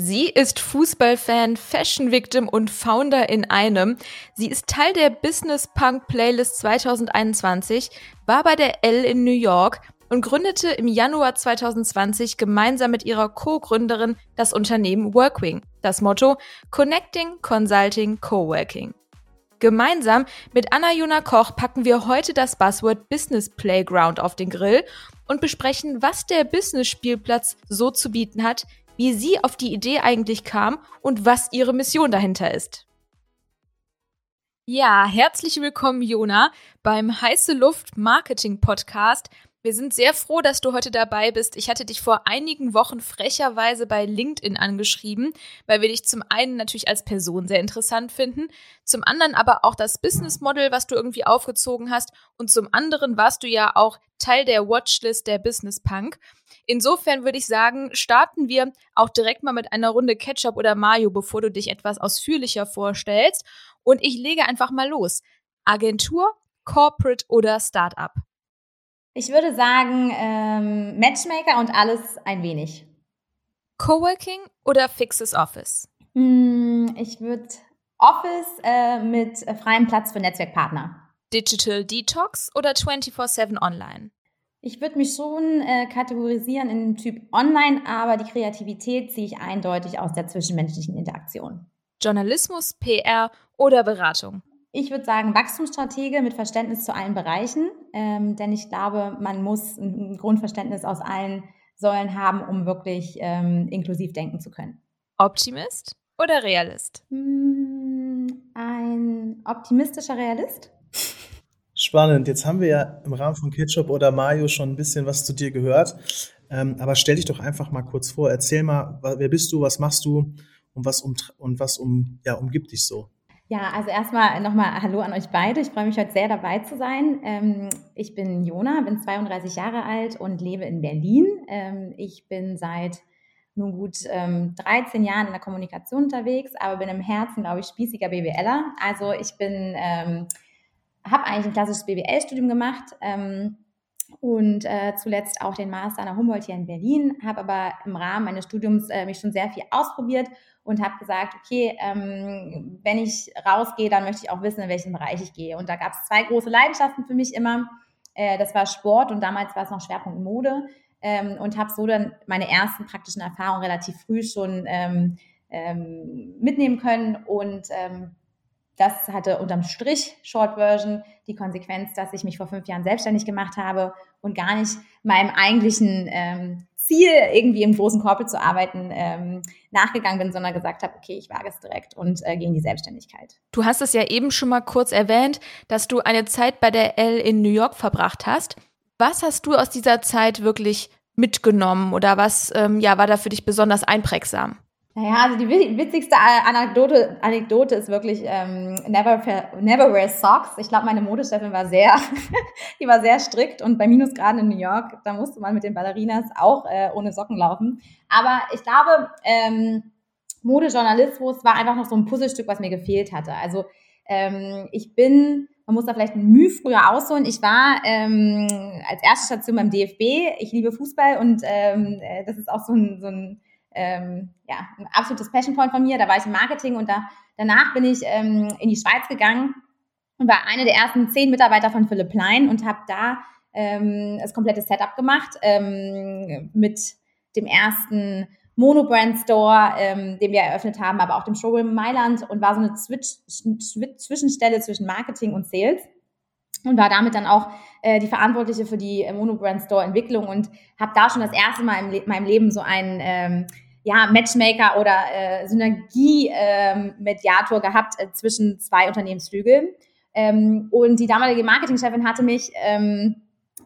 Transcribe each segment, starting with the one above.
Sie ist Fußballfan, Fashion Victim und Founder in einem. Sie ist Teil der Business Punk Playlist 2021, war bei der L in New York und gründete im Januar 2020 gemeinsam mit ihrer Co-Gründerin das Unternehmen Workwing. Das Motto Connecting, Consulting, Coworking. Gemeinsam mit Anna-Juna Koch packen wir heute das Buzzword Business Playground auf den Grill und besprechen, was der Business-Spielplatz so zu bieten hat, wie sie auf die Idee eigentlich kam und was ihre Mission dahinter ist. Ja, herzlich willkommen, Jona, beim Heiße Luft Marketing Podcast. Wir sind sehr froh, dass du heute dabei bist. Ich hatte dich vor einigen Wochen frecherweise bei LinkedIn angeschrieben, weil wir dich zum einen natürlich als Person sehr interessant finden, zum anderen aber auch das Business Model, was du irgendwie aufgezogen hast und zum anderen warst du ja auch Teil der Watchlist der Business Punk. Insofern würde ich sagen, starten wir auch direkt mal mit einer Runde Ketchup oder Mayo, bevor du dich etwas ausführlicher vorstellst. Und ich lege einfach mal los. Agentur, Corporate oder Startup? Ich würde sagen, ähm, Matchmaker und alles ein wenig. Coworking oder fixes Office? Hm, ich würde Office äh, mit freiem Platz für Netzwerkpartner. Digital Detox oder 24/7 Online? Ich würde mich schon äh, kategorisieren in Typ Online, aber die Kreativität ziehe ich eindeutig aus der zwischenmenschlichen Interaktion. Journalismus, PR oder Beratung? Ich würde sagen Wachstumsstratege mit Verständnis zu allen Bereichen, ähm, denn ich glaube, man muss ein Grundverständnis aus allen Säulen haben, um wirklich ähm, inklusiv denken zu können. Optimist oder Realist? Hm, ein optimistischer Realist. Spannend. Jetzt haben wir ja im Rahmen von Ketchup oder Mayo schon ein bisschen was zu dir gehört. Ähm, aber stell dich doch einfach mal kurz vor. Erzähl mal, wer bist du, was machst du und was, um, und was um, ja, umgibt dich so? Ja, also erstmal nochmal Hallo an euch beide. Ich freue mich heute sehr dabei zu sein. Ähm, ich bin Jona, bin 32 Jahre alt und lebe in Berlin. Ähm, ich bin seit nun gut ähm, 13 Jahren in der Kommunikation unterwegs, aber bin im Herzen, glaube ich, spießiger BWLer. Also ich bin ähm, habe eigentlich ein klassisches BWL-Studium gemacht ähm, und äh, zuletzt auch den Master an der Humboldt hier in Berlin, habe aber im Rahmen meines Studiums äh, mich schon sehr viel ausprobiert und habe gesagt, okay, ähm, wenn ich rausgehe, dann möchte ich auch wissen, in welchen Bereich ich gehe. Und da gab es zwei große Leidenschaften für mich immer. Äh, das war Sport und damals war es noch Schwerpunkt Mode ähm, und habe so dann meine ersten praktischen Erfahrungen relativ früh schon ähm, ähm, mitnehmen können und ähm, das hatte unterm Strich Short Version die Konsequenz, dass ich mich vor fünf Jahren selbstständig gemacht habe und gar nicht meinem eigentlichen ähm, Ziel, irgendwie im großen Corporate zu arbeiten, ähm, nachgegangen bin, sondern gesagt habe, okay, ich wage es direkt und äh, gehe in die Selbstständigkeit. Du hast es ja eben schon mal kurz erwähnt, dass du eine Zeit bei der L in New York verbracht hast. Was hast du aus dieser Zeit wirklich mitgenommen oder was ähm, ja, war da für dich besonders einprägsam? Naja, also die witzigste Anekdote, Anekdote ist wirklich ähm, never, never wear socks. Ich glaube, meine Modechefin war sehr, die war sehr strikt und bei Minusgraden in New York, da musste man mit den Ballerinas auch äh, ohne Socken laufen. Aber ich glaube, ähm, Modejournalismus war einfach noch so ein Puzzlestück, was mir gefehlt hatte. Also ähm, ich bin, man muss da vielleicht ein Mühe früher ausholen. Ich war ähm, als erste Station beim DFB. Ich liebe Fußball und ähm, äh, das ist auch so ein, so ein ähm, ja, ein absolutes Passion Point von mir. Da war ich im Marketing und da, danach bin ich ähm, in die Schweiz gegangen und war eine der ersten zehn Mitarbeiter von Philipp Plein und habe da ähm, das komplette Setup gemacht ähm, mit dem ersten Monobrand Store, ähm, den wir eröffnet haben, aber auch dem Showroom Mailand und war so eine Zwitsch Zwischenstelle zwischen Marketing und Sales und war damit dann auch äh, die Verantwortliche für die äh, Monobrand Store Entwicklung und habe da schon das erste Mal in Le meinem Leben so einen ähm, ja, Matchmaker oder äh, Synergie-Mediator ähm, gehabt äh, zwischen zwei Unternehmensflügeln. Ähm, und die damalige Marketingchefin hatte mich ähm,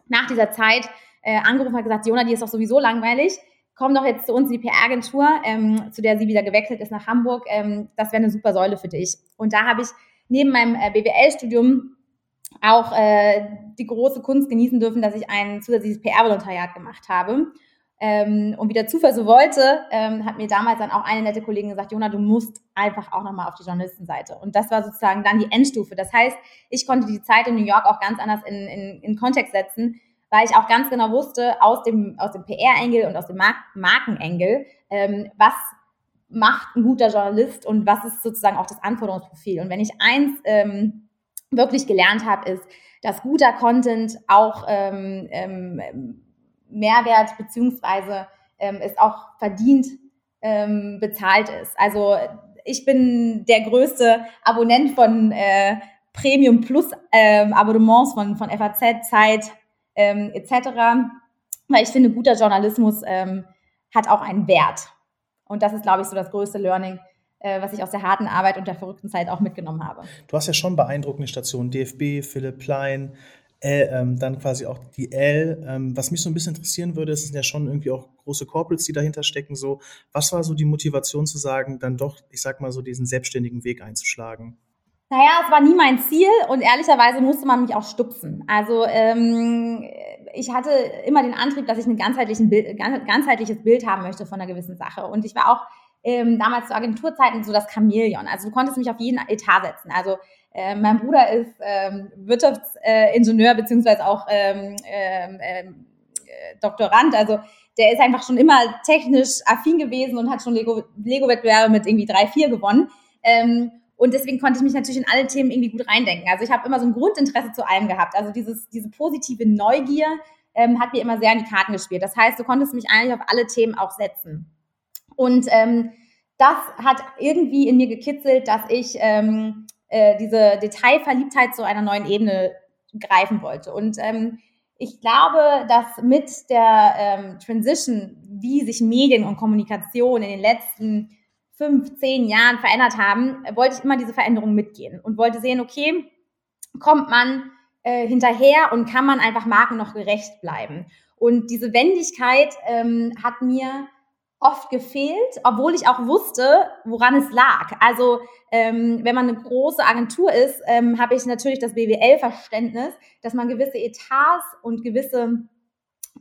nach dieser Zeit äh, angerufen und gesagt, Jona, die ist doch sowieso langweilig. Komm doch jetzt zu uns in die PR-Agentur, ähm, zu der sie wieder gewechselt ist nach Hamburg. Ähm, das wäre eine super Säule für dich. Und da habe ich neben meinem äh, BWL-Studium auch äh, die große Kunst genießen dürfen, dass ich ein zusätzliches PR-Volontariat gemacht habe. Ähm, und wie der Zufall so wollte, ähm, hat mir damals dann auch eine nette Kollegin gesagt, Jona, du musst einfach auch nochmal auf die Journalistenseite. Und das war sozusagen dann die Endstufe. Das heißt, ich konnte die Zeit in New York auch ganz anders in, in, in Kontext setzen, weil ich auch ganz genau wusste, aus dem, aus dem PR-Engel und aus dem Mark Markenengel, ähm, was macht ein guter Journalist und was ist sozusagen auch das Anforderungsprofil. Und wenn ich eins ähm, wirklich gelernt habe, ist, dass guter Content auch ähm, ähm, Mehrwert beziehungsweise ähm, es auch verdient ähm, bezahlt ist. Also ich bin der größte Abonnent von äh, Premium Plus ähm, Abonnements von, von FAZ, Zeit ähm, etc. Weil ich finde, guter Journalismus ähm, hat auch einen Wert. Und das ist, glaube ich, so das größte Learning, äh, was ich aus der harten Arbeit und der verrückten Zeit auch mitgenommen habe. Du hast ja schon beeindruckende Stationen, DFB, Philipp Plein, äh, ähm, dann quasi auch die L. Ähm, was mich so ein bisschen interessieren würde, es sind ja schon irgendwie auch große Corporates, die dahinter stecken. So, was war so die Motivation zu sagen, dann doch, ich sag mal so, diesen selbstständigen Weg einzuschlagen? Naja, es war nie mein Ziel und ehrlicherweise musste man mich auch stupsen. Also ähm, ich hatte immer den Antrieb, dass ich ein ganzheitlichen Bild, ganzheitliches Bild haben möchte von einer gewissen Sache. Und ich war auch ähm, damals zu Agenturzeiten so das Chamäleon. Also du konntest mich auf jeden Etat setzen. Also äh, mein Bruder ist ähm, Wirtschaftsingenieur äh, beziehungsweise auch ähm, ähm, ähm, äh, Doktorand. Also der ist einfach schon immer technisch affin gewesen und hat schon Lego-Wettbewerbe Lego mit irgendwie drei, vier gewonnen. Ähm, und deswegen konnte ich mich natürlich in alle Themen irgendwie gut reindenken. Also ich habe immer so ein Grundinteresse zu allem gehabt. Also dieses, diese positive Neugier hat mir immer sehr in die Karten gespielt. Das heißt, du konntest mich eigentlich auf alle Themen auch setzen. Und ähm, das hat irgendwie in mir gekitzelt, dass ich ähm, äh, diese Detailverliebtheit zu einer neuen Ebene greifen wollte. Und ähm, ich glaube, dass mit der ähm, Transition, wie sich Medien und Kommunikation in den letzten fünf, zehn Jahren verändert haben, wollte ich immer diese Veränderung mitgehen und wollte sehen, okay, kommt man äh, hinterher und kann man einfach Marken noch gerecht bleiben. Und diese Wendigkeit ähm, hat mir oft gefehlt, obwohl ich auch wusste, woran es lag. Also ähm, wenn man eine große Agentur ist, ähm, habe ich natürlich das BWL-Verständnis, dass man gewisse Etats und gewisse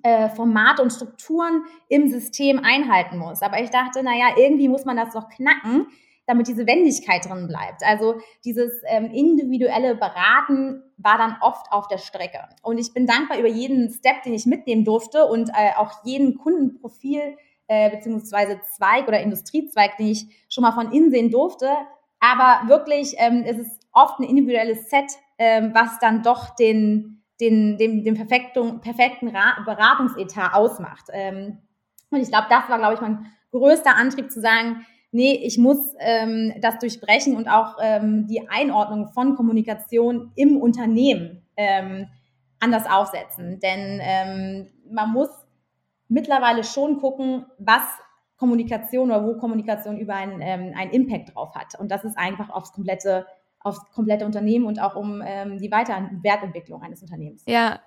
äh, Formate und Strukturen im System einhalten muss. Aber ich dachte, naja, irgendwie muss man das doch knacken, damit diese Wendigkeit drin bleibt. Also dieses ähm, individuelle Beraten war dann oft auf der Strecke. Und ich bin dankbar über jeden Step, den ich mitnehmen durfte und äh, auch jeden Kundenprofil äh, beziehungsweise Zweig oder Industriezweig, den ich schon mal von innen sehen durfte. Aber wirklich, ähm, es ist oft ein individuelles Set, ähm, was dann doch den den, den, den perfekten, perfekten Beratungsetat ausmacht. Ähm, und ich glaube, das war, glaube ich, mein größter Antrieb zu sagen, nee, ich muss ähm, das durchbrechen und auch ähm, die Einordnung von Kommunikation im Unternehmen ähm, anders aufsetzen. Denn ähm, man muss mittlerweile schon gucken, was Kommunikation oder wo Kommunikation über einen, ähm, einen Impact drauf hat. Und das ist einfach aufs komplette aufs komplette Unternehmen und auch um ähm, die weitere Wertentwicklung eines Unternehmens. Ja,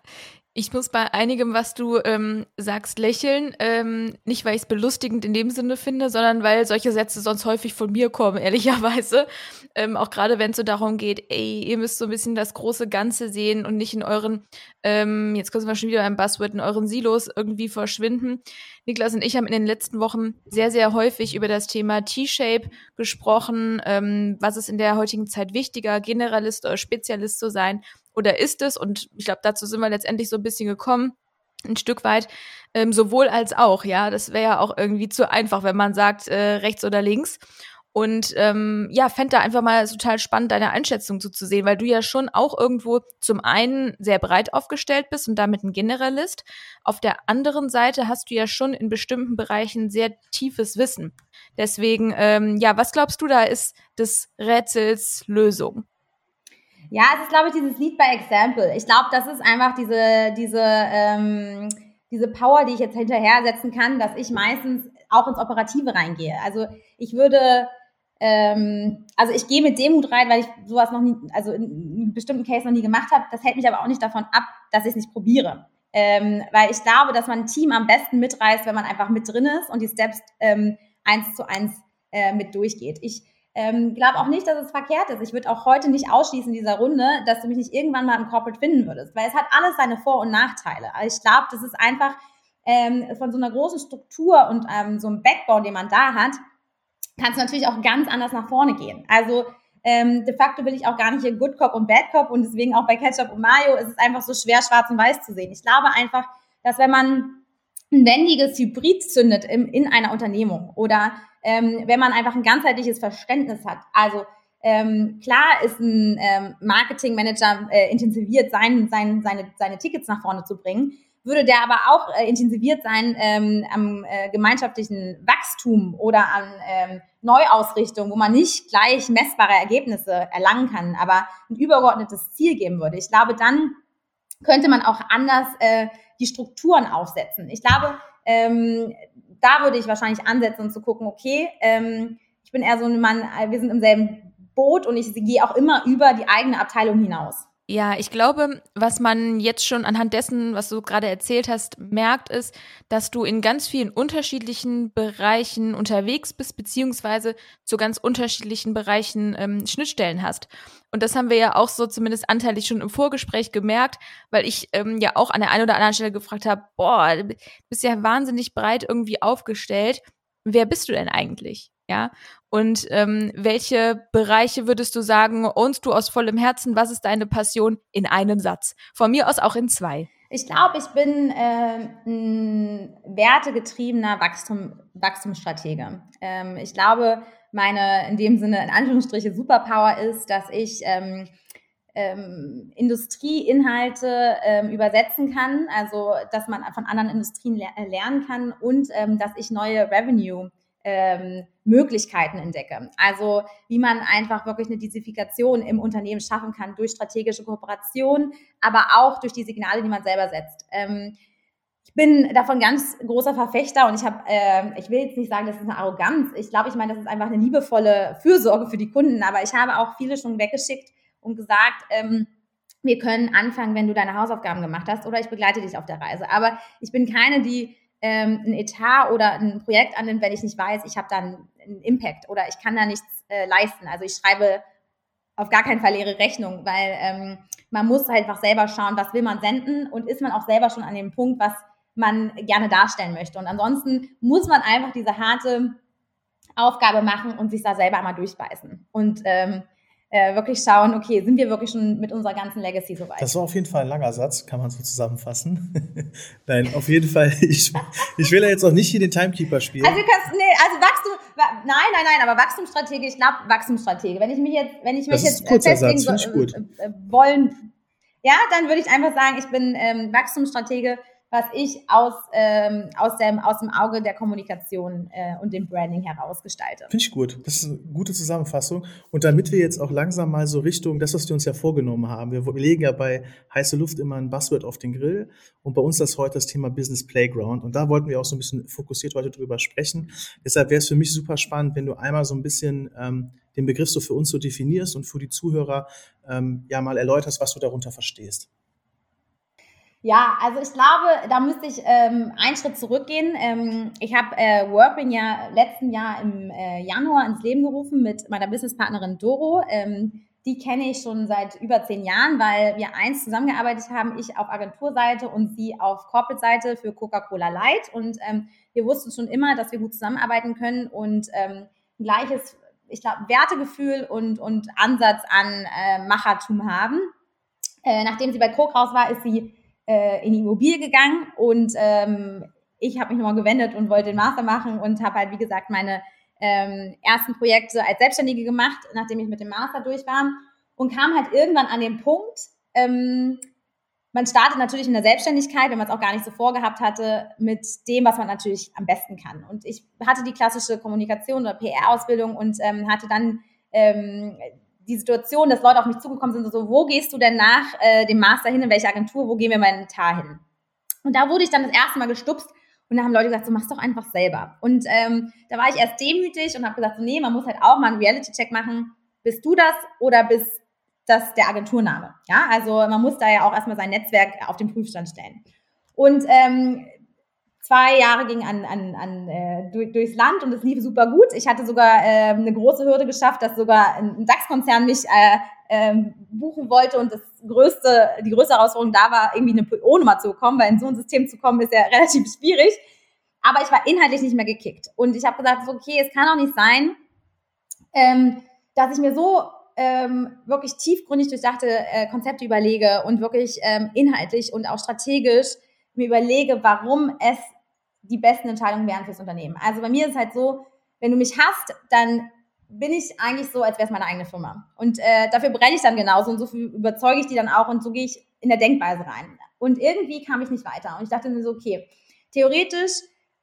ich muss bei einigem, was du ähm, sagst, lächeln. Ähm, nicht, weil ich es belustigend in dem Sinne finde, sondern weil solche Sätze sonst häufig von mir kommen, ehrlicherweise. Ähm, auch gerade wenn es so darum geht, ey, ihr müsst so ein bisschen das große Ganze sehen und nicht in euren, ähm, jetzt können wir schon wieder beim Buzzword, in euren Silos irgendwie verschwinden. Niklas und ich haben in den letzten Wochen sehr, sehr häufig über das Thema T-Shape gesprochen. Ähm, was ist in der heutigen Zeit wichtiger, Generalist oder Spezialist zu sein? Oder ist es? Und ich glaube, dazu sind wir letztendlich so ein bisschen gekommen, ein Stück weit, ähm, sowohl als auch, ja. Das wäre ja auch irgendwie zu einfach, wenn man sagt, äh, rechts oder links. Und ähm, ja, fände da einfach mal total spannend, deine Einschätzung zu, zu sehen, weil du ja schon auch irgendwo zum einen sehr breit aufgestellt bist und damit ein Generalist. Auf der anderen Seite hast du ja schon in bestimmten Bereichen sehr tiefes Wissen. Deswegen, ähm, ja, was glaubst du, da ist des Rätsels Lösung? Ja, es ist, glaube ich, dieses Lead by Example. Ich glaube, das ist einfach diese, diese, ähm, diese Power, die ich jetzt hinterher setzen kann, dass ich meistens auch ins Operative reingehe. Also ich würde, ähm, also ich gehe mit Demut rein, weil ich sowas noch nie, also in einem bestimmten Case noch nie gemacht habe. Das hält mich aber auch nicht davon ab, dass ich es nicht probiere. Ähm, weil ich glaube, dass man ein Team am besten mitreißt, wenn man einfach mit drin ist und die Steps ähm, eins zu eins äh, mit durchgeht. Ich ähm, glaube auch nicht, dass es verkehrt ist. Ich würde auch heute nicht ausschließen in dieser Runde, dass du mich nicht irgendwann mal im Corporate finden würdest, weil es hat alles seine Vor- und Nachteile. Also ich glaube, das ist einfach ähm, von so einer großen Struktur und ähm, so einem Backbone, den man da hat, kann es natürlich auch ganz anders nach vorne gehen. Also ähm, de facto will ich auch gar nicht hier Good Cop und Bad Cop und deswegen auch bei Ketchup und Mayo ist es einfach so schwer, schwarz und weiß zu sehen. Ich glaube einfach, dass wenn man ein wendiges Hybrid zündet im, in einer Unternehmung oder ähm, wenn man einfach ein ganzheitliches Verständnis hat. Also ähm, klar ist ein ähm, Marketingmanager äh, intensiviert, sein, sein, seine, seine Tickets nach vorne zu bringen, würde der aber auch äh, intensiviert sein ähm, am äh, gemeinschaftlichen Wachstum oder an ähm, Neuausrichtung, wo man nicht gleich messbare Ergebnisse erlangen kann, aber ein übergeordnetes Ziel geben würde. Ich glaube, dann könnte man auch anders äh, die Strukturen aufsetzen. Ich glaube, ähm, da würde ich wahrscheinlich ansetzen und zu gucken, okay, ähm, ich bin eher so ein Mann, äh, wir sind im selben Boot und ich gehe auch immer über die eigene Abteilung hinaus. Ja, ich glaube, was man jetzt schon anhand dessen, was du gerade erzählt hast, merkt, ist, dass du in ganz vielen unterschiedlichen Bereichen unterwegs bist, beziehungsweise zu ganz unterschiedlichen Bereichen ähm, Schnittstellen hast. Und das haben wir ja auch so zumindest anteilig schon im Vorgespräch gemerkt, weil ich ähm, ja auch an der einen oder anderen Stelle gefragt habe, boah, du bist ja wahnsinnig breit irgendwie aufgestellt. Wer bist du denn eigentlich? Ja, und ähm, welche Bereiche würdest du sagen, ownst du aus vollem Herzen? Was ist deine Passion in einem Satz? Von mir aus auch in zwei. Ich glaube, ich bin äh, ein wertegetriebener Wachstum, Wachstumsstratege. Ähm, ich glaube, meine in dem Sinne in Anführungsstriche Superpower ist, dass ich ähm, ähm, Industrieinhalte ähm, übersetzen kann, also dass man von anderen Industrien le lernen kann und ähm, dass ich neue Revenue ähm, Möglichkeiten entdecke. Also wie man einfach wirklich eine Diversifikation im Unternehmen schaffen kann durch strategische Kooperation, aber auch durch die Signale, die man selber setzt. Ähm, ich bin davon ganz großer Verfechter und ich habe, äh, ich will jetzt nicht sagen, das ist eine Arroganz. Ich glaube, ich meine, das ist einfach eine liebevolle Fürsorge für die Kunden. Aber ich habe auch viele schon weggeschickt und gesagt, ähm, wir können anfangen, wenn du deine Hausaufgaben gemacht hast oder ich begleite dich auf der Reise. Aber ich bin keine, die ähm, ein Etat oder ein Projekt annimmt, wenn ich nicht weiß, ich habe dann einen Impact oder ich kann da nichts äh, leisten. Also ich schreibe auf gar keinen Fall leere Rechnung, weil ähm, man muss halt einfach selber schauen, was will man senden und ist man auch selber schon an dem Punkt, was man gerne darstellen möchte. Und ansonsten muss man einfach diese harte Aufgabe machen und sich da selber einmal durchbeißen. Und ähm, äh, wirklich schauen, okay, sind wir wirklich schon mit unserer ganzen Legacy soweit? Das war auf jeden Fall ein langer Satz, kann man so zusammenfassen. Nein, auf jeden Fall, ich, ich will ja jetzt auch nicht hier den Timekeeper spielen. Also, kannst, nee, also Wachstum, nein, nein, nein, aber Wachstumsstrategie, ich glaube Wachstumsstrategie. Wenn ich mich jetzt, wenn ich mich das jetzt festlegen Satz, so, äh, wollen, ja, dann würde ich einfach sagen, ich bin ähm, Wachstumsstratege was ich aus, ähm, aus, dem, aus dem Auge der Kommunikation äh, und dem Branding heraus gestalte. Finde ich gut. Das ist eine gute Zusammenfassung. Und damit wir jetzt auch langsam mal so Richtung das, was wir uns ja vorgenommen haben, wir, legen ja bei heiße Luft immer ein Buzzword auf den Grill und bei uns das heute das Thema Business Playground. Und da wollten wir auch so ein bisschen fokussiert heute drüber sprechen. Deshalb wäre es für mich super spannend, wenn du einmal so ein bisschen ähm, den Begriff so für uns so definierst und für die Zuhörer ähm, ja mal erläuterst, was du darunter verstehst. Ja, also ich glaube, da müsste ich ähm, einen Schritt zurückgehen. Ähm, ich habe äh, Workbring ja letzten Jahr im äh, Januar ins Leben gerufen mit meiner Businesspartnerin Doro. Ähm, die kenne ich schon seit über zehn Jahren, weil wir eins zusammengearbeitet haben, ich auf Agenturseite und sie auf Corporate-Seite für Coca-Cola Light. Und ähm, wir wussten schon immer, dass wir gut zusammenarbeiten können und ähm, ein gleiches, ich glaube, Wertegefühl und, und Ansatz an äh, Machertum haben. Äh, nachdem sie bei Coke raus war, ist sie äh, in die Immobilie gegangen und ähm, ich habe mich nochmal gewendet und wollte den Master machen und habe halt, wie gesagt, meine ähm, ersten Projekte als Selbstständige gemacht, nachdem ich mit dem Master durch war und kam halt irgendwann an den Punkt, ähm, man startet natürlich in der Selbstständigkeit, wenn man es auch gar nicht so vorgehabt hatte, mit dem, was man natürlich am besten kann. Und ich hatte die klassische Kommunikation oder PR-Ausbildung und ähm, hatte dann ähm, die Situation, dass Leute auf mich zugekommen sind, so, wo gehst du denn nach äh, dem Master hin, in welche Agentur, wo gehen wir mal in den Tar hin? Und da wurde ich dann das erste Mal gestupst und da haben Leute gesagt, so mach's doch einfach selber. Und ähm, da war ich erst demütig und habe gesagt, so, nee, man muss halt auch mal einen Reality-Check machen. Bist du das oder bist das der Agenturname? Ja, also man muss da ja auch erstmal sein Netzwerk auf den Prüfstand stellen. Und ähm, zwei Jahre ging an, an, an äh, durch, durchs Land und es lief super gut. Ich hatte sogar äh, eine große Hürde geschafft, dass sogar ein DAX-Konzern mich äh, äh, buchen wollte und das größte, die größte Herausforderung da war, irgendwie eine PO-Nummer zu bekommen, weil in so ein System zu kommen ist ja relativ schwierig. Aber ich war inhaltlich nicht mehr gekickt. Und ich habe gesagt, so, okay, es kann auch nicht sein, ähm, dass ich mir so ähm, wirklich tiefgründig durchdachte äh, Konzepte überlege und wirklich ähm, inhaltlich und auch strategisch mir überlege, warum es die besten Entscheidungen wären fürs Unternehmen. Also bei mir ist es halt so, wenn du mich hast, dann bin ich eigentlich so, als wäre es meine eigene Firma. Und äh, dafür brenne ich dann genauso und so überzeuge ich die dann auch und so gehe ich in der Denkweise rein. Und irgendwie kam ich nicht weiter. Und ich dachte mir so, okay, theoretisch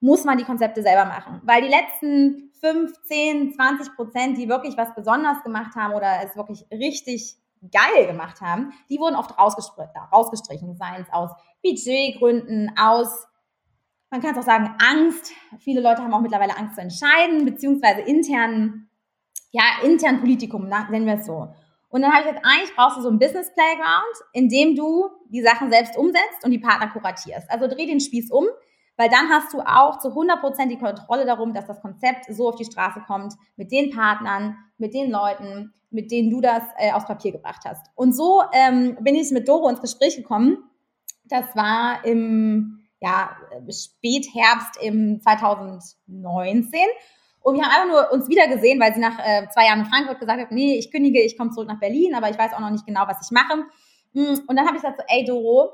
muss man die Konzepte selber machen. Weil die letzten 5, 10, 20 Prozent, die wirklich was besonders gemacht haben oder es wirklich richtig geil gemacht haben, die wurden oft rausgestrichen, seien es aus Budgetgründen, aus, man kann es auch sagen, Angst. Viele Leute haben auch mittlerweile Angst zu entscheiden, beziehungsweise internen, ja, intern Politikum, nennen wir es so. Und dann habe ich gesagt, eigentlich brauchst du so ein Business Playground, in dem du die Sachen selbst umsetzt und die Partner kuratierst. Also dreh den Spieß um, weil dann hast du auch zu 100% die Kontrolle darum, dass das Konzept so auf die Straße kommt, mit den Partnern, mit den Leuten, mit denen du das äh, aufs Papier gebracht hast. Und so ähm, bin ich mit Doro ins Gespräch gekommen. Das war im ja, Spätherbst im 2019. Und wir haben einfach nur uns wieder gesehen, weil sie nach äh, zwei Jahren in Frankfurt gesagt hat, nee, ich kündige, ich komme zurück nach Berlin, aber ich weiß auch noch nicht genau, was ich mache. Hm, und dann habe ich gesagt so, ey Doro,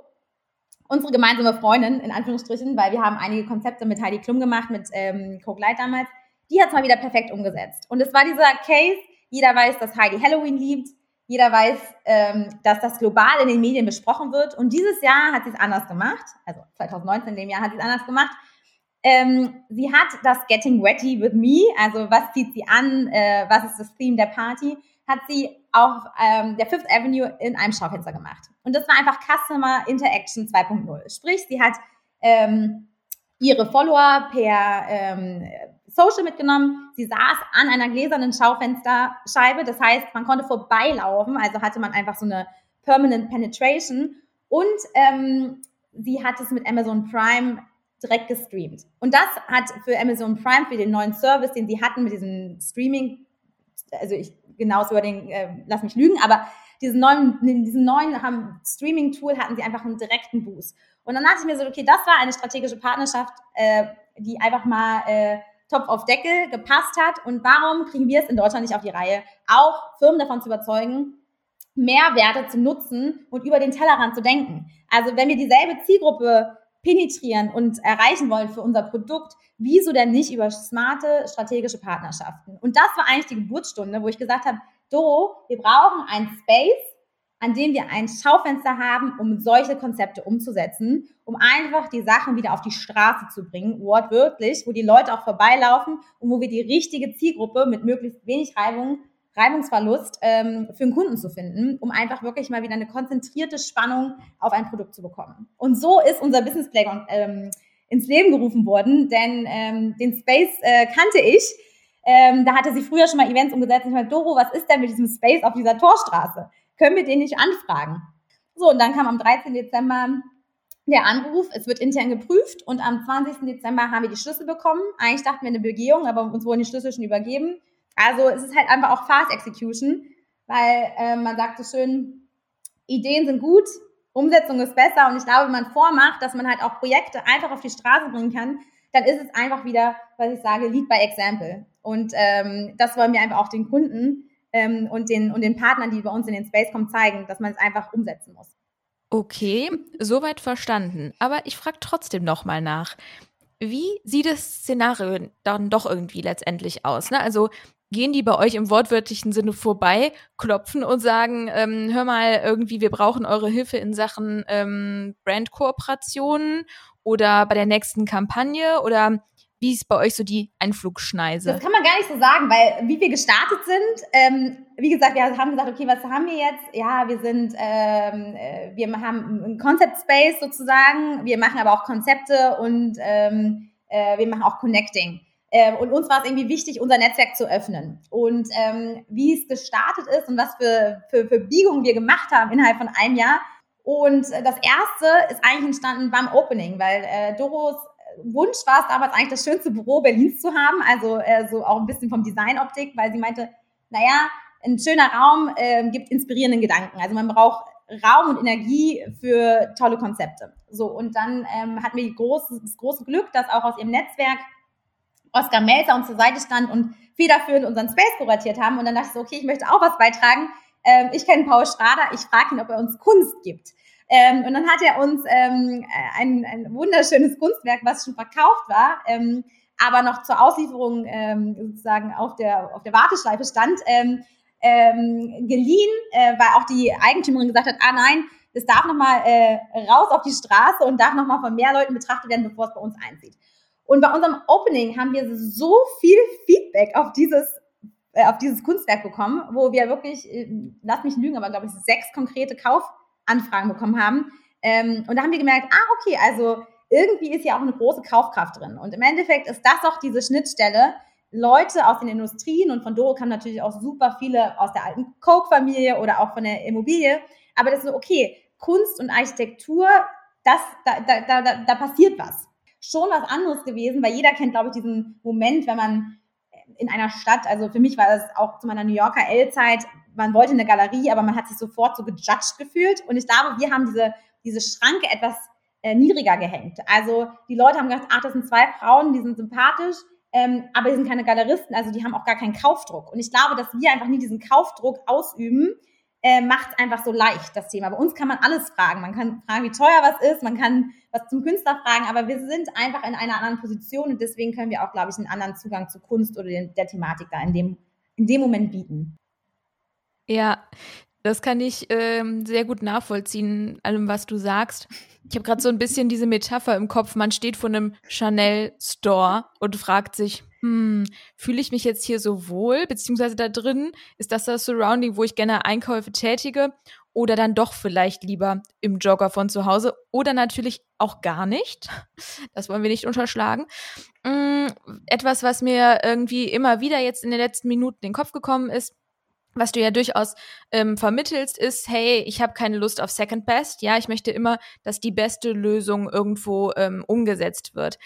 unsere gemeinsame Freundin, in Anführungsstrichen, weil wir haben einige Konzepte mit Heidi Klum gemacht, mit ähm, Coke Light damals, die hat es mal wieder perfekt umgesetzt. Und es war dieser Case, jeder weiß, dass Heidi Halloween liebt, jeder weiß, ähm, dass das global in den Medien besprochen wird. Und dieses Jahr hat sie es anders gemacht, also 2019 in dem Jahr hat sie es anders gemacht. Ähm, sie hat das Getting Ready with Me, also was zieht sie an, äh, was ist das Theme der Party, hat sie auf ähm, der Fifth Avenue in einem Schaufenster gemacht. Und das war einfach Customer Interaction 2.0. Sprich, sie hat ähm, ihre Follower per ähm, Social mitgenommen. Sie saß an einer gläsernen Schaufensterscheibe. Das heißt, man konnte vorbeilaufen. Also hatte man einfach so eine Permanent Penetration. Und ähm, sie hat es mit Amazon Prime direkt gestreamt. Und das hat für Amazon Prime, für den neuen Service, den sie hatten mit diesem Streaming, also ich genaues den, äh, lass mich lügen, aber diesen neuen, diesen neuen Streaming-Tool hatten sie einfach einen direkten Boost. Und dann dachte ich mir so, okay, das war eine strategische Partnerschaft, äh, die einfach mal äh, Topf auf Deckel gepasst hat. Und warum kriegen wir es in Deutschland nicht auf die Reihe, auch Firmen davon zu überzeugen, Mehrwerte zu nutzen und über den Tellerrand zu denken? Also wenn wir dieselbe Zielgruppe penetrieren und erreichen wollen für unser Produkt, wieso denn nicht über smarte strategische Partnerschaften? Und das war eigentlich die Geburtsstunde, wo ich gesagt habe, Do, wir brauchen ein Space, an dem wir ein Schaufenster haben, um solche Konzepte umzusetzen, um einfach die Sachen wieder auf die Straße zu bringen, wortwörtlich, wo die Leute auch vorbeilaufen und wo wir die richtige Zielgruppe mit möglichst wenig Reibung, Reibungsverlust ähm, für den Kunden zu finden, um einfach wirklich mal wieder eine konzentrierte Spannung auf ein Produkt zu bekommen. Und so ist unser Business Playground ähm, ins Leben gerufen worden, denn ähm, den Space äh, kannte ich. Ähm, da hatte sie früher schon mal Events umgesetzt und ich meinte, Doro, was ist denn mit diesem Space auf dieser Torstraße? Können wir den nicht anfragen? So, und dann kam am 13. Dezember der Anruf, es wird intern geprüft und am 20. Dezember haben wir die Schlüssel bekommen. Eigentlich dachten wir eine Begehung, aber uns wurden die Schlüssel schon übergeben. Also es ist halt einfach auch Fast Execution, weil äh, man sagt so schön, Ideen sind gut, Umsetzung ist besser und ich glaube, wenn man vormacht, dass man halt auch Projekte einfach auf die Straße bringen kann, dann ist es einfach wieder, was ich sage, Lead by Example. Und ähm, das wollen wir einfach auch den Kunden ähm, und, den, und den Partnern, die bei uns in den Space kommen, zeigen, dass man es einfach umsetzen muss. Okay, soweit verstanden. Aber ich frage trotzdem nochmal nach. Wie sieht das Szenario dann doch irgendwie letztendlich aus? Ne? Also gehen die bei euch im wortwörtlichen Sinne vorbei, klopfen und sagen, ähm, hör mal, irgendwie, wir brauchen eure Hilfe in Sachen ähm, Brandkooperationen oder bei der nächsten Kampagne oder wie ist bei euch so die Einflugschneise? Das kann man gar nicht so sagen, weil wie wir gestartet sind, ähm, wie gesagt, wir haben gesagt, okay, was haben wir jetzt? Ja, wir sind, ähm, äh, wir haben ein Concept Space sozusagen, wir machen aber auch Konzepte und ähm, äh, wir machen auch Connecting. Ähm, und uns war es irgendwie wichtig, unser Netzwerk zu öffnen. Und ähm, wie es gestartet ist und was für, für, für Biegungen wir gemacht haben innerhalb von einem Jahr. Und das erste ist eigentlich entstanden beim Opening, weil äh, Doros Wunsch war es damals eigentlich das schönste Büro Berlins zu haben, also äh, so auch ein bisschen vom Designoptik, weil sie meinte, naja, ein schöner Raum äh, gibt inspirierenden Gedanken. Also man braucht Raum und Energie für tolle Konzepte. So, und dann ähm, hatten wir große, das große Glück, dass auch aus ihrem Netzwerk Oskar Melzer uns zur Seite stand und federführend unseren Space kuratiert haben. Und dann dachte ich so, okay, ich möchte auch was beitragen. Ähm, ich kenne Paul Schrader, ich frage ihn, ob er uns Kunst gibt. Ähm, und dann hat er uns ähm, ein, ein wunderschönes Kunstwerk, was schon verkauft war, ähm, aber noch zur Auslieferung ähm, sozusagen auf der, auf der Warteschleife stand, ähm, ähm, geliehen, äh, weil auch die Eigentümerin gesagt hat, ah nein, das darf nochmal äh, raus auf die Straße und darf nochmal von mehr Leuten betrachtet werden, bevor es bei uns einzieht. Und bei unserem Opening haben wir so viel Feedback auf dieses äh, auf dieses Kunstwerk bekommen, wo wir wirklich, äh, lass mich lügen, aber glaube ich sechs konkrete Kaufanfragen bekommen haben. Ähm, und da haben wir gemerkt, ah okay, also irgendwie ist ja auch eine große Kaufkraft drin. Und im Endeffekt ist das auch diese Schnittstelle. Leute aus den Industrien und von Doro kamen natürlich auch super viele aus der alten Coke-Familie oder auch von der Immobilie. Aber das ist so, okay, Kunst und Architektur, das, da, da, da, da passiert was. Schon was anderes gewesen, weil jeder kennt, glaube ich, diesen Moment, wenn man in einer Stadt, also für mich war das auch zu meiner New Yorker L-Zeit, man wollte eine Galerie, aber man hat sich sofort so gejudged gefühlt. Und ich glaube, wir haben diese, diese Schranke etwas äh, niedriger gehängt. Also die Leute haben gedacht, ach, das sind zwei Frauen, die sind sympathisch, ähm, aber die sind keine Galeristen, also die haben auch gar keinen Kaufdruck. Und ich glaube, dass wir einfach nie diesen Kaufdruck ausüben, äh, macht es einfach so leicht, das Thema. Bei uns kann man alles fragen. Man kann fragen, wie teuer was ist, man kann was zum Künstler fragen, aber wir sind einfach in einer anderen Position und deswegen können wir auch, glaube ich, einen anderen Zugang zu Kunst oder den, der Thematik da in dem, in dem Moment bieten. Ja, das kann ich ähm, sehr gut nachvollziehen, allem, was du sagst. Ich habe gerade so ein bisschen diese Metapher im Kopf. Man steht vor einem Chanel-Store und fragt sich, hm, fühle ich mich jetzt hier so wohl, beziehungsweise da drin, ist das das Surrounding, wo ich gerne Einkäufe tätige oder dann doch vielleicht lieber im Jogger von zu Hause oder natürlich auch gar nicht. Das wollen wir nicht unterschlagen. Hm, etwas, was mir irgendwie immer wieder jetzt in den letzten Minuten in den Kopf gekommen ist, was du ja durchaus ähm, vermittelst, ist, hey, ich habe keine Lust auf Second Best. Ja, ich möchte immer, dass die beste Lösung irgendwo ähm, umgesetzt wird.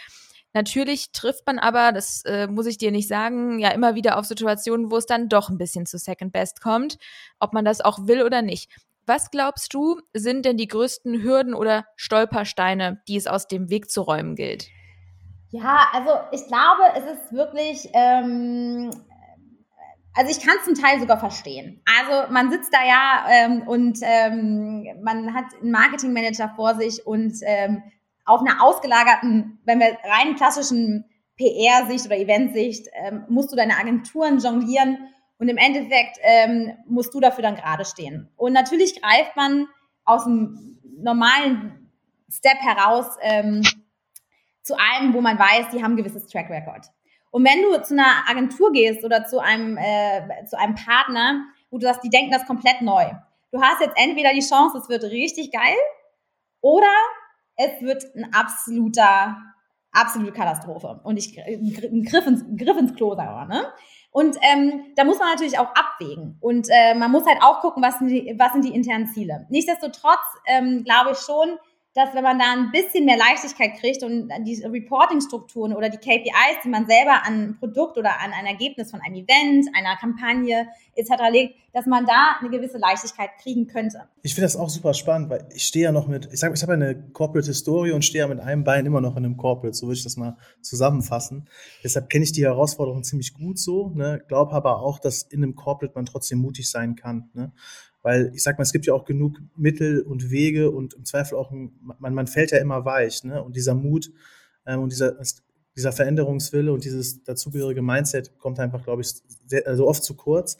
Natürlich trifft man aber, das äh, muss ich dir nicht sagen, ja immer wieder auf Situationen, wo es dann doch ein bisschen zu Second Best kommt, ob man das auch will oder nicht. Was glaubst du, sind denn die größten Hürden oder Stolpersteine, die es aus dem Weg zu räumen gilt? Ja, also ich glaube, es ist wirklich, ähm, also ich kann es zum Teil sogar verstehen. Also man sitzt da ja ähm, und ähm, man hat einen Marketingmanager vor sich und ähm, auf einer ausgelagerten, wenn wir rein klassischen PR-Sicht oder Event-Sicht, ähm, musst du deine Agenturen jonglieren und im Endeffekt ähm, musst du dafür dann gerade stehen. Und natürlich greift man aus dem normalen Step heraus ähm, zu einem, wo man weiß, die haben ein gewisses Track Record. Und wenn du zu einer Agentur gehst oder zu einem, äh, zu einem Partner, wo du sagst, die denken das komplett neu. Du hast jetzt entweder die Chance, es wird richtig geil, oder es wird ein absoluter, absolute Katastrophe. Und ich, ein Griff ins, Griff ins Klo, wir, ne? Und ähm, da muss man natürlich auch abwägen. Und äh, man muss halt auch gucken, was sind die, was sind die internen Ziele. Nichtsdestotrotz ähm, glaube ich schon, dass wenn man da ein bisschen mehr Leichtigkeit kriegt und die Reporting-Strukturen oder die KPIs, die man selber an ein Produkt oder an ein Ergebnis von einem Event, einer Kampagne etc. legt, dass man da eine gewisse Leichtigkeit kriegen könnte. Ich finde das auch super spannend, weil ich stehe ja noch mit, ich sage, ich habe eine Corporate Historie und stehe ja mit einem Bein immer noch in einem Corporate, so würde ich das mal zusammenfassen. Deshalb kenne ich die Herausforderung ziemlich gut so, ne? glaube aber auch, dass in einem Corporate man trotzdem mutig sein kann. Ne? Weil ich sag mal, es gibt ja auch genug Mittel und Wege und im Zweifel auch, ein, man, man fällt ja immer weich, ne? Und dieser Mut ähm, und dieser, dieser Veränderungswille und dieses dazugehörige Mindset kommt einfach, glaube ich, sehr, also oft zu kurz.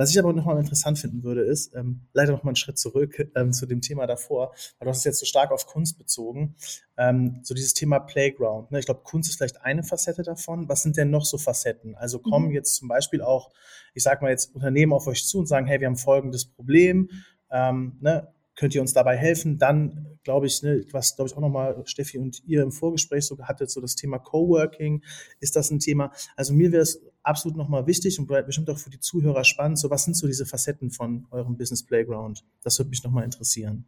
Was ich aber nochmal interessant finden würde, ist, ähm, leider nochmal einen Schritt zurück ähm, zu dem Thema davor, weil du hast es jetzt so stark auf Kunst bezogen, ähm, so dieses Thema Playground. Ne? Ich glaube, Kunst ist vielleicht eine Facette davon. Was sind denn noch so Facetten? Also kommen mhm. jetzt zum Beispiel auch, ich sag mal jetzt Unternehmen auf euch zu und sagen, hey, wir haben folgendes Problem, ähm, ne? Könnt ihr uns dabei helfen? Dann glaube ich, ne, was glaube ich auch nochmal Steffi und ihr im Vorgespräch so hattet, so das Thema Coworking, ist das ein Thema? Also mir wäre es absolut nochmal wichtig und bestimmt auch für die Zuhörer spannend. So, was sind so diese Facetten von eurem Business Playground? Das würde mich nochmal interessieren.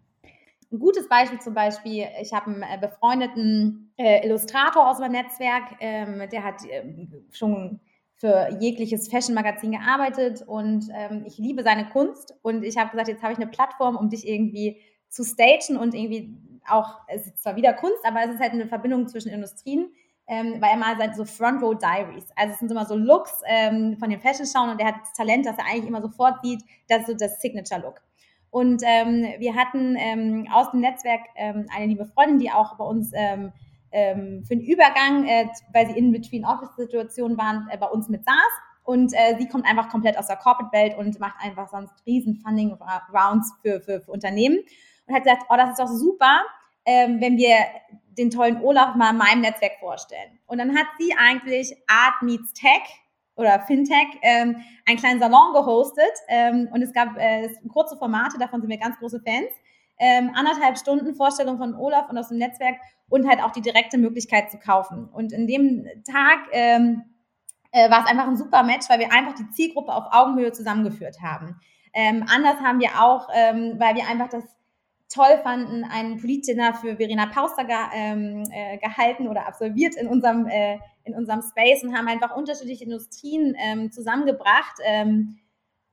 Ein gutes Beispiel zum Beispiel, ich habe einen äh, befreundeten äh, Illustrator aus meinem Netzwerk, ähm, der hat ähm, schon für jegliches Fashion-Magazin gearbeitet und ähm, ich liebe seine Kunst und ich habe gesagt, jetzt habe ich eine Plattform, um dich irgendwie zu stagen und irgendwie auch, es ist zwar wieder Kunst, aber es ist halt eine Verbindung zwischen Industrien, ähm, weil er mal sagt, so Front Row Diaries. Also es sind immer so Looks ähm, von den Fashion schauen und er hat das Talent, dass er eigentlich immer sofort sieht, das ist so das Signature Look. Und ähm, wir hatten ähm, aus dem Netzwerk ähm, eine liebe Freundin, die auch bei uns ähm, für den Übergang, äh, weil sie in Between-Office-Situationen waren, äh, bei uns mit saß. Und äh, sie kommt einfach komplett aus der Corporate-Welt und macht einfach sonst riesen Funding-Rounds für, für, für Unternehmen. Und hat gesagt, oh, das ist doch super, ähm, wenn wir den tollen Olaf mal in meinem Netzwerk vorstellen. Und dann hat sie eigentlich Art Meets Tech oder Fintech ähm, einen kleinen Salon gehostet ähm, und es gab äh, kurze Formate, davon sind wir ganz große Fans. Ähm, anderthalb Stunden Vorstellung von Olaf und aus dem Netzwerk und halt auch die direkte Möglichkeit zu kaufen. Und in dem Tag ähm, äh, war es einfach ein super Match, weil wir einfach die Zielgruppe auf Augenhöhe zusammengeführt haben. Ähm, anders haben wir auch, ähm, weil wir einfach das toll fanden, einen Politdinner für Verena Pauster ge, ähm, äh, gehalten oder absolviert in unserem, äh, in unserem Space und haben einfach unterschiedliche Industrien ähm, zusammengebracht,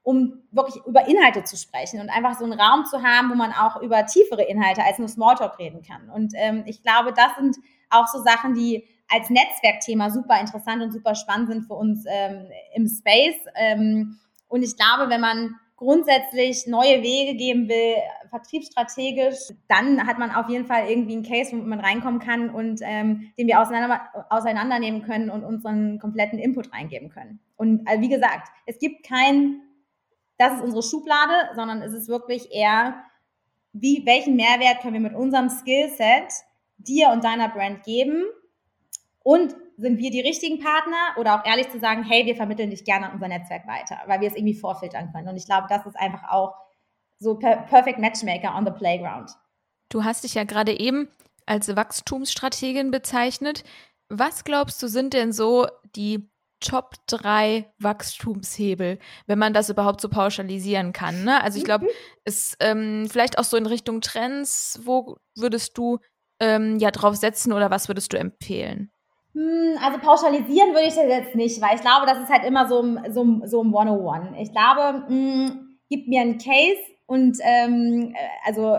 um wirklich über Inhalte zu sprechen und einfach so einen Raum zu haben, wo man auch über tiefere Inhalte als nur Smalltalk reden kann. Und ähm, ich glaube, das sind auch so Sachen, die als Netzwerkthema super interessant und super spannend sind für uns ähm, im Space. Ähm, und ich glaube, wenn man grundsätzlich neue Wege geben will, vertriebsstrategisch, dann hat man auf jeden Fall irgendwie einen Case, wo man reinkommen kann und ähm, den wir auseinander, auseinandernehmen können und unseren kompletten Input reingeben können. Und also wie gesagt, es gibt kein, das ist unsere Schublade, sondern es ist wirklich eher, wie, welchen Mehrwert können wir mit unserem Skillset dir und deiner Brand geben und sind wir die richtigen Partner oder auch ehrlich zu sagen, hey, wir vermitteln dich gerne an unser Netzwerk weiter, weil wir es irgendwie vorfiltern können. Und ich glaube, das ist einfach auch so per Perfect Matchmaker on the Playground. Du hast dich ja gerade eben als Wachstumsstrategin bezeichnet. Was glaubst du, sind denn so die Top 3 Wachstumshebel, wenn man das überhaupt so pauschalisieren kann? Ne? Also ich glaube, mhm. es ähm, vielleicht auch so in Richtung Trends, wo würdest du ähm, ja drauf setzen oder was würdest du empfehlen? Hm, also pauschalisieren würde ich das jetzt nicht, weil ich glaube, das ist halt immer so, so, so ein 101. Ich glaube, mh, hm, gib mir einen Case und ähm, äh, also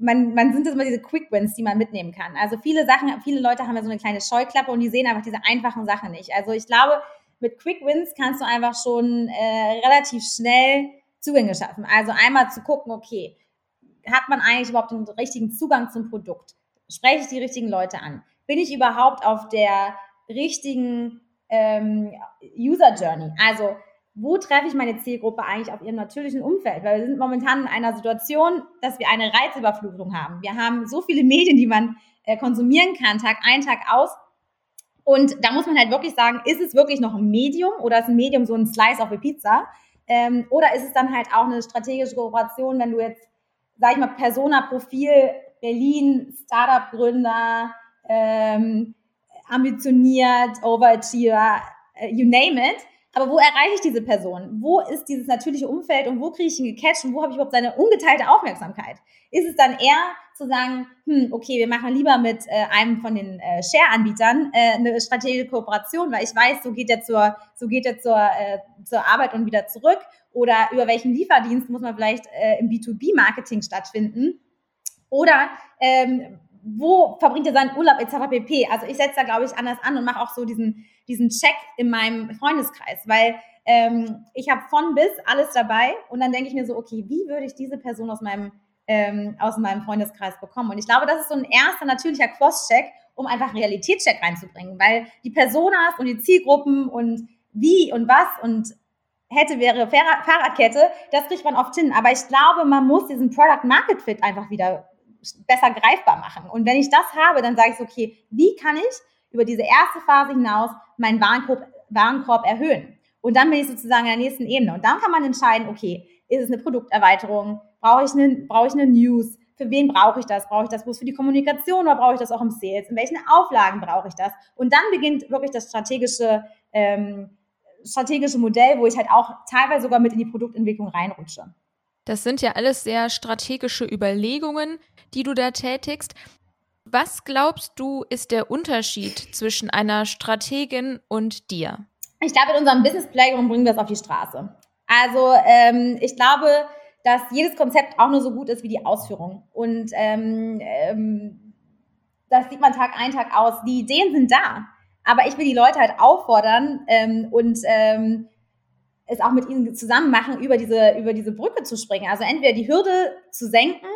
man, man sind das immer diese Quick Wins, die man mitnehmen kann. Also viele Sachen, viele Leute haben ja so eine kleine Scheuklappe und die sehen einfach diese einfachen Sachen nicht. Also ich glaube, mit Quick Wins kannst du einfach schon äh, relativ schnell Zugänge schaffen. Also einmal zu gucken, okay, hat man eigentlich überhaupt den richtigen Zugang zum Produkt? Spreche ich die richtigen Leute an? bin ich überhaupt auf der richtigen ähm, User Journey? Also wo treffe ich meine Zielgruppe eigentlich auf ihrem natürlichen Umfeld? Weil wir sind momentan in einer Situation, dass wir eine Reizüberflutung haben. Wir haben so viele Medien, die man äh, konsumieren kann, Tag ein, Tag aus. Und da muss man halt wirklich sagen, ist es wirklich noch ein Medium oder ist ein Medium so ein Slice auf eine Pizza? Ähm, oder ist es dann halt auch eine strategische Kooperation, wenn du jetzt, sag ich mal, Persona-Profil Berlin, Startup-Gründer, ähm, ambitioniert, Overachiever, äh, you name it. Aber wo erreiche ich diese Person? Wo ist dieses natürliche Umfeld und wo kriege ich ihn gecatcht und wo habe ich überhaupt seine ungeteilte Aufmerksamkeit? Ist es dann eher zu sagen, hm, okay, wir machen lieber mit äh, einem von den äh, Share-Anbietern äh, eine strategische Kooperation, weil ich weiß, so geht er zur, so geht er zur, äh, zur Arbeit und wieder zurück. Oder über welchen Lieferdienst muss man vielleicht äh, im B2B-Marketing stattfinden? Oder ähm, wo verbringt er seinen Urlaub etc. pp. Also ich setze da, glaube ich, anders an und mache auch so diesen, diesen Check in meinem Freundeskreis, weil ähm, ich habe von bis alles dabei und dann denke ich mir so, okay, wie würde ich diese Person aus meinem, ähm, aus meinem Freundeskreis bekommen? Und ich glaube, das ist so ein erster natürlicher Cross-Check, um einfach Realitätscheck reinzubringen, weil die Personas und die Zielgruppen und wie und was und hätte, wäre Fahrradkette, das kriegt man oft hin. Aber ich glaube, man muss diesen Product Market Fit einfach wieder besser greifbar machen. Und wenn ich das habe, dann sage ich so, okay, wie kann ich über diese erste Phase hinaus meinen Warenkorb, Warenkorb erhöhen? Und dann bin ich sozusagen in der nächsten Ebene. Und dann kann man entscheiden, okay, ist es eine Produkterweiterung? Brauche ich eine, brauche ich eine News? Für wen brauche ich das? Brauche ich das bloß für die Kommunikation oder brauche ich das auch im Sales? In welchen Auflagen brauche ich das? Und dann beginnt wirklich das strategische, ähm, strategische Modell, wo ich halt auch teilweise sogar mit in die Produktentwicklung reinrutsche. Das sind ja alles sehr strategische Überlegungen, die du da tätigst. Was glaubst du, ist der Unterschied zwischen einer Strategin und dir? Ich glaube, in unserem Business Playground bringen wir das auf die Straße. Also ähm, ich glaube, dass jedes Konzept auch nur so gut ist wie die Ausführung. Und ähm, ähm, das sieht man Tag ein, Tag aus. Die Ideen sind da. Aber ich will die Leute halt auffordern ähm, und ähm, es auch mit ihnen zusammen machen, über diese, über diese Brücke zu springen. Also entweder die Hürde zu senken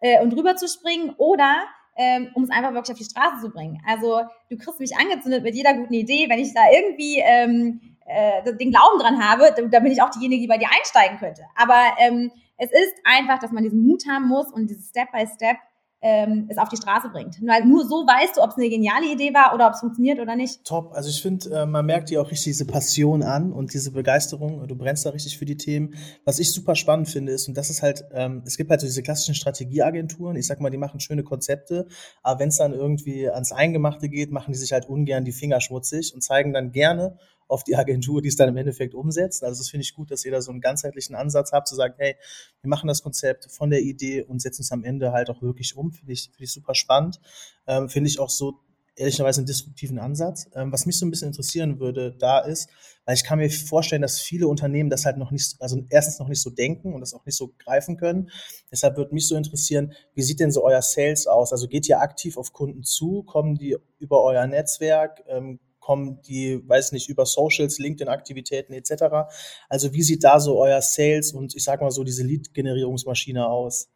äh, und rüber zu springen oder ähm, um es einfach wirklich auf die Straße zu bringen. Also du kriegst mich angezündet mit jeder guten Idee, wenn ich da irgendwie ähm, äh, den Glauben dran habe, dann bin ich auch diejenige, die bei dir einsteigen könnte. Aber ähm, es ist einfach, dass man diesen Mut haben muss und dieses Step by Step ähm, es auf die Straße bringt. Nur, nur so weißt du, ob es eine geniale Idee war oder ob es funktioniert oder nicht. Top. Also ich finde, äh, man merkt dir auch richtig diese Passion an und diese Begeisterung. Du brennst da richtig für die Themen. Was ich super spannend finde ist, und das ist halt, ähm, es gibt halt so diese klassischen Strategieagenturen. Ich sag mal, die machen schöne Konzepte, aber wenn es dann irgendwie ans Eingemachte geht, machen die sich halt ungern die Finger schmutzig und zeigen dann gerne, auf die Agentur, die es dann im Endeffekt umsetzt. Also das finde ich gut, dass ihr da so einen ganzheitlichen Ansatz habt, zu sagen, hey, wir machen das Konzept von der Idee und setzen es am Ende halt auch wirklich um. Finde ich, finde ich super spannend. Ähm, finde ich auch so ehrlicherweise einen disruptiven Ansatz. Ähm, was mich so ein bisschen interessieren würde, da ist, weil ich kann mir vorstellen, dass viele Unternehmen das halt noch nicht, also erstens noch nicht so denken und das auch nicht so greifen können. Deshalb würde mich so interessieren, wie sieht denn so euer Sales aus? Also geht ihr aktiv auf Kunden zu? Kommen die über euer Netzwerk? Ähm, kommen die, weiß nicht, über Socials, LinkedIn-Aktivitäten etc. Also wie sieht da so euer Sales und ich sag mal so diese Lead-Generierungsmaschine aus?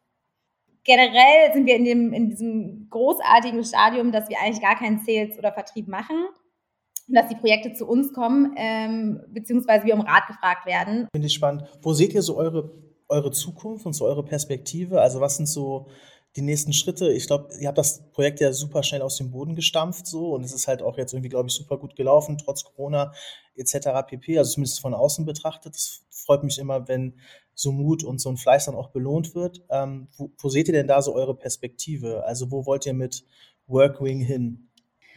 Generell sind wir in, dem, in diesem großartigen Stadium, dass wir eigentlich gar keinen Sales oder Vertrieb machen dass die Projekte zu uns kommen, ähm, beziehungsweise wir um Rat gefragt werden. Finde ich spannend. Wo seht ihr so eure, eure Zukunft und so eure Perspektive? Also was sind so die nächsten Schritte. Ich glaube, ihr habt das Projekt ja super schnell aus dem Boden gestampft so und es ist halt auch jetzt irgendwie, glaube ich, super gut gelaufen, trotz Corona etc. pp. Also zumindest von außen betrachtet. Es freut mich immer, wenn so Mut und so ein Fleiß dann auch belohnt wird. Ähm, wo, wo seht ihr denn da so eure Perspektive? Also wo wollt ihr mit Workwing hin?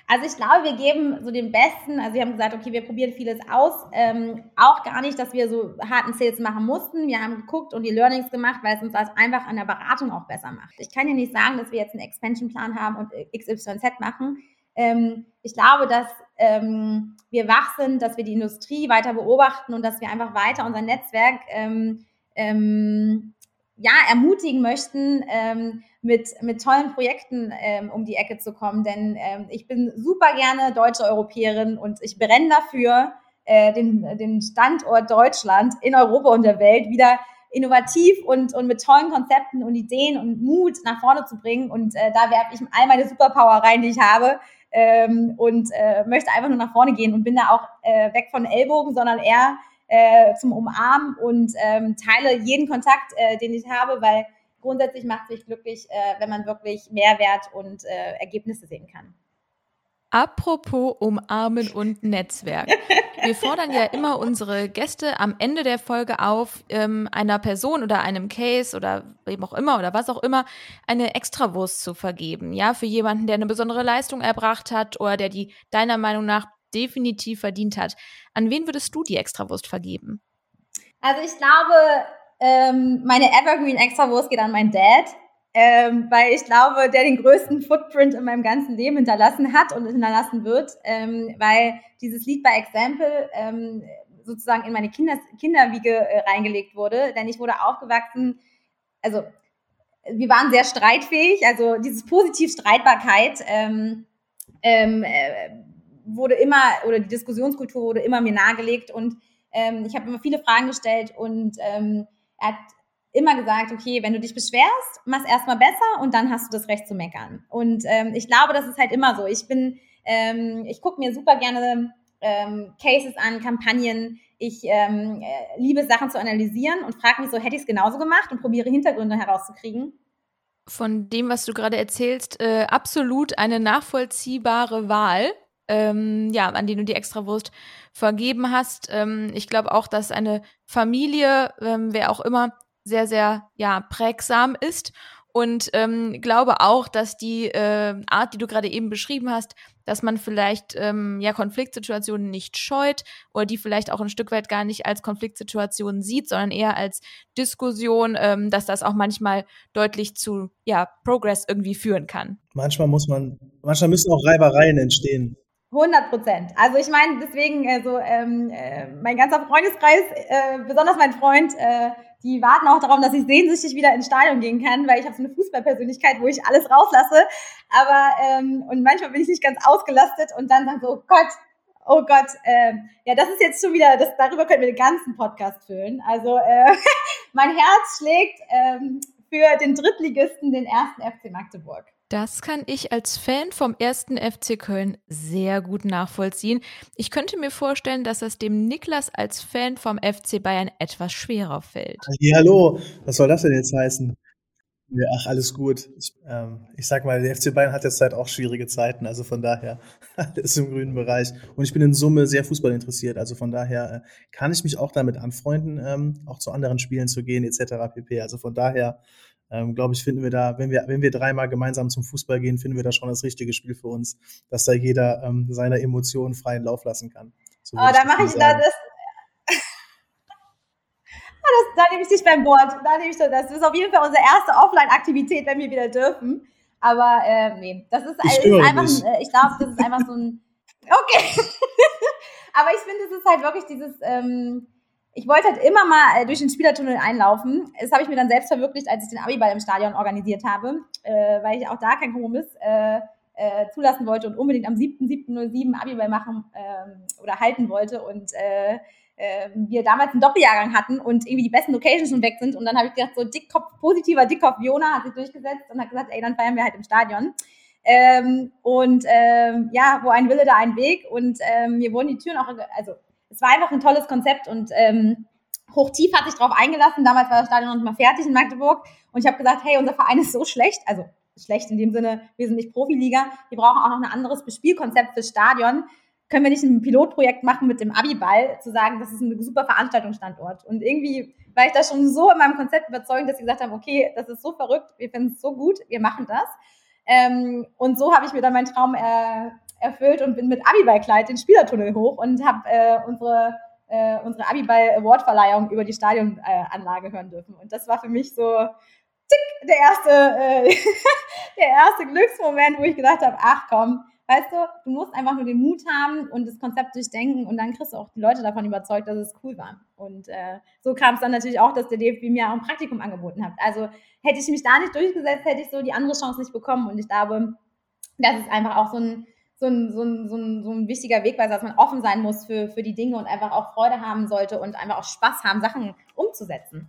Also ich glaube, wir geben so den Besten, also wir haben gesagt, okay, wir probieren vieles aus. Ähm, auch gar nicht, dass wir so harten Sales machen mussten. Wir haben geguckt und die Learnings gemacht, weil es uns das einfach an der Beratung auch besser macht. Ich kann ja nicht sagen, dass wir jetzt einen Expansion-Plan haben und XYZ machen. Ähm, ich glaube, dass ähm, wir wach sind, dass wir die Industrie weiter beobachten und dass wir einfach weiter unser Netzwerk ähm, ähm, ja, ermutigen möchten, ähm, mit, mit tollen Projekten ähm, um die Ecke zu kommen. Denn ähm, ich bin super gerne deutsche Europäerin und ich brenne dafür, äh, den, den Standort Deutschland in Europa und der Welt wieder innovativ und, und mit tollen Konzepten und Ideen und Mut nach vorne zu bringen. Und äh, da werfe ich all meine Superpower rein, die ich habe. Ähm, und äh, möchte einfach nur nach vorne gehen und bin da auch äh, weg von Ellbogen, sondern eher äh, zum Umarmen und ähm, teile jeden Kontakt, äh, den ich habe, weil grundsätzlich macht es mich glücklich, äh, wenn man wirklich Mehrwert und äh, Ergebnisse sehen kann. Apropos Umarmen und Netzwerk. Wir fordern ja immer unsere Gäste am Ende der Folge auf, ähm, einer Person oder einem Case oder wem auch immer oder was auch immer, eine Extrawurst zu vergeben. Ja, für jemanden, der eine besondere Leistung erbracht hat oder der die deiner Meinung nach definitiv verdient hat. An wen würdest du die Extrawurst vergeben? Also ich glaube, ähm, meine Evergreen Extrawurst geht an meinen Dad, ähm, weil ich glaube, der den größten Footprint in meinem ganzen Leben hinterlassen hat und hinterlassen wird, ähm, weil dieses Lied by Example ähm, sozusagen in meine Kinder Kinderwiege äh, reingelegt wurde, denn ich wurde aufgewachsen, also wir waren sehr streitfähig, also dieses positiv Streitbarkeit ähm, ähm, äh, wurde immer, oder die Diskussionskultur wurde immer mir nahegelegt und ähm, ich habe immer viele Fragen gestellt und ähm, er hat immer gesagt, okay, wenn du dich beschwerst, mach's erstmal besser und dann hast du das Recht zu meckern. Und ähm, ich glaube, das ist halt immer so. Ich bin, ähm, ich gucke mir super gerne ähm, Cases an, Kampagnen. Ich ähm, äh, liebe Sachen zu analysieren und frage mich so, hätte ich es genauso gemacht und probiere Hintergründe herauszukriegen. Von dem, was du gerade erzählst, äh, absolut eine nachvollziehbare Wahl ähm, ja, an denen du die Extrawurst vergeben hast. Ähm, ich glaube auch, dass eine Familie, ähm, wer auch immer, sehr, sehr ja, prägsam ist. Und ähm, glaube auch, dass die äh, Art, die du gerade eben beschrieben hast, dass man vielleicht ähm, ja Konfliktsituationen nicht scheut oder die vielleicht auch ein Stück weit gar nicht als Konfliktsituation sieht, sondern eher als Diskussion, ähm, dass das auch manchmal deutlich zu ja Progress irgendwie führen kann. Manchmal muss man, manchmal müssen auch Reibereien entstehen. 100 Prozent. Also ich meine, deswegen, also ähm, äh, mein ganzer Freundeskreis, äh, besonders mein Freund, äh, die warten auch darauf, dass ich sehnsüchtig wieder ins Stadion gehen kann, weil ich habe so eine Fußballpersönlichkeit, wo ich alles rauslasse. Aber ähm, und manchmal bin ich nicht ganz ausgelastet und dann dann so, Gott, Oh Gott, äh, ja, das ist jetzt schon wieder, das, darüber können wir den ganzen Podcast füllen. Also äh, mein Herz schlägt ähm, für den Drittligisten, den ersten FC Magdeburg. Das kann ich als Fan vom ersten FC Köln sehr gut nachvollziehen. Ich könnte mir vorstellen, dass es dem Niklas als Fan vom FC Bayern etwas schwerer fällt. Ja, hallo, was soll das denn jetzt heißen? Ja, ach, alles gut. Ich, ähm, ich sag mal, der FC Bayern hat jetzt halt auch schwierige Zeiten, also von daher alles im grünen Bereich. Und ich bin in Summe sehr Fußball interessiert, also von daher äh, kann ich mich auch damit anfreunden, ähm, auch zu anderen Spielen zu gehen, etc. pp. Also von daher ähm, glaube ich, finden wir da, wenn wir, wenn wir dreimal gemeinsam zum Fußball gehen, finden wir da schon das richtige Spiel für uns, dass da jeder ähm, seine Emotionen freien Lauf lassen kann. So oh, da mache ich da das. Ah, das, da nehme ich dich beim Wort. Da nehme ich das. Das ist auf jeden Fall unsere erste Offline-Aktivität, wenn wir wieder dürfen. Aber äh, nee, das ist, ich ist einfach, ein, äh, ich glaube, das ist einfach so ein. Okay. Aber ich finde, es ist halt wirklich dieses. Ähm, ich wollte halt immer mal äh, durch den Spielertunnel einlaufen. Das habe ich mir dann selbst verwirklicht, als ich den Abiball im Stadion organisiert habe, äh, weil ich auch da keinen Kompromiss äh, äh, zulassen wollte und unbedingt am 7.7.07 Abiball machen ähm, oder halten wollte und äh, äh, wir damals einen Doppeljahrgang hatten und irgendwie die besten Locations schon weg sind und dann habe ich gedacht, so Dickkopf, positiver Dickkopf Jona hat sich durchgesetzt und hat gesagt, ey, dann feiern wir halt im Stadion. Ähm, und ähm, ja, wo ein Wille, da ein Weg und ähm, mir wurden die Türen auch, also es war einfach ein tolles Konzept und ähm, Hochtief hat sich darauf eingelassen. Damals war das Stadion noch nicht mal fertig in Magdeburg. Und ich habe gesagt, hey, unser Verein ist so schlecht. Also schlecht in dem Sinne, wir sind nicht Profiliga. Wir brauchen auch noch ein anderes Bespielkonzept fürs Stadion. Können wir nicht ein Pilotprojekt machen mit dem Abiball, zu sagen, das ist ein super Veranstaltungsstandort. Und irgendwie war ich da schon so in meinem Konzept überzeugt, dass ich gesagt habe, okay, das ist so verrückt, wir finden es so gut, wir machen das. Ähm, und so habe ich mir dann meinen Traum äh, erfüllt und bin mit Abiball-Kleid den Spielertunnel hoch und habe äh, unsere, äh, unsere Abiball-Award-Verleihung über die Stadionanlage hören dürfen. Und das war für mich so tick, der erste, äh, der erste Glücksmoment, wo ich gedacht habe, ach komm, weißt du, du musst einfach nur den Mut haben und das Konzept durchdenken und dann kriegst du auch die Leute davon überzeugt, dass es cool war. Und äh, so kam es dann natürlich auch, dass der DFB mir auch ein Praktikum angeboten hat. Also hätte ich mich da nicht durchgesetzt, hätte ich so die andere Chance nicht bekommen. Und ich glaube, das ist einfach auch so ein so ein, so ein, so ein, so ein wichtiger Wegweiser, dass man offen sein muss für, für die Dinge und einfach auch Freude haben sollte und einfach auch Spaß haben, Sachen umzusetzen.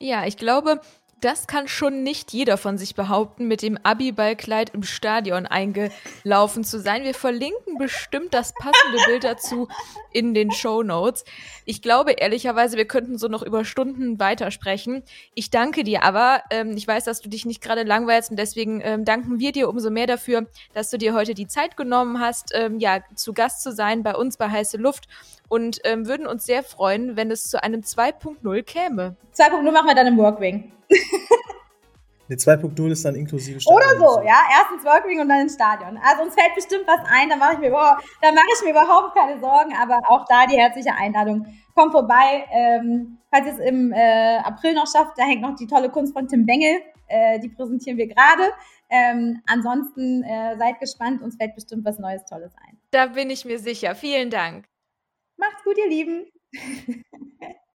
Ja, ich glaube, das kann schon nicht jeder von sich behaupten, mit dem Abiballkleid im Stadion eingelaufen zu sein. Wir verlinken bestimmt das passende Bild dazu in den Show Notes. Ich glaube ehrlicherweise, wir könnten so noch über Stunden weitersprechen. Ich danke dir aber. Ähm, ich weiß, dass du dich nicht gerade langweilst und deswegen ähm, danken wir dir umso mehr dafür, dass du dir heute die Zeit genommen hast, ähm, ja, zu Gast zu sein bei uns bei Heiße Luft und ähm, würden uns sehr freuen, wenn es zu einem 2.0 käme. 2.0 machen wir dann im Workwing. Ne, 2.0 ist dann inklusive Stadion. Oder so, ja. Erstens Workwing und dann ins Stadion. Also uns fällt bestimmt was ein, da mache ich, mir überhaupt, ich mir überhaupt keine Sorgen, aber auch da die herzliche Einladung. Kommt vorbei, ähm, falls ihr es im äh, April noch schafft, da hängt noch die tolle Kunst von Tim Bengel, äh, die präsentieren wir gerade. Ähm, ansonsten äh, seid gespannt, uns fällt bestimmt was Neues, Tolles ein. Da bin ich mir sicher. Vielen Dank. Macht's gut, ihr Lieben.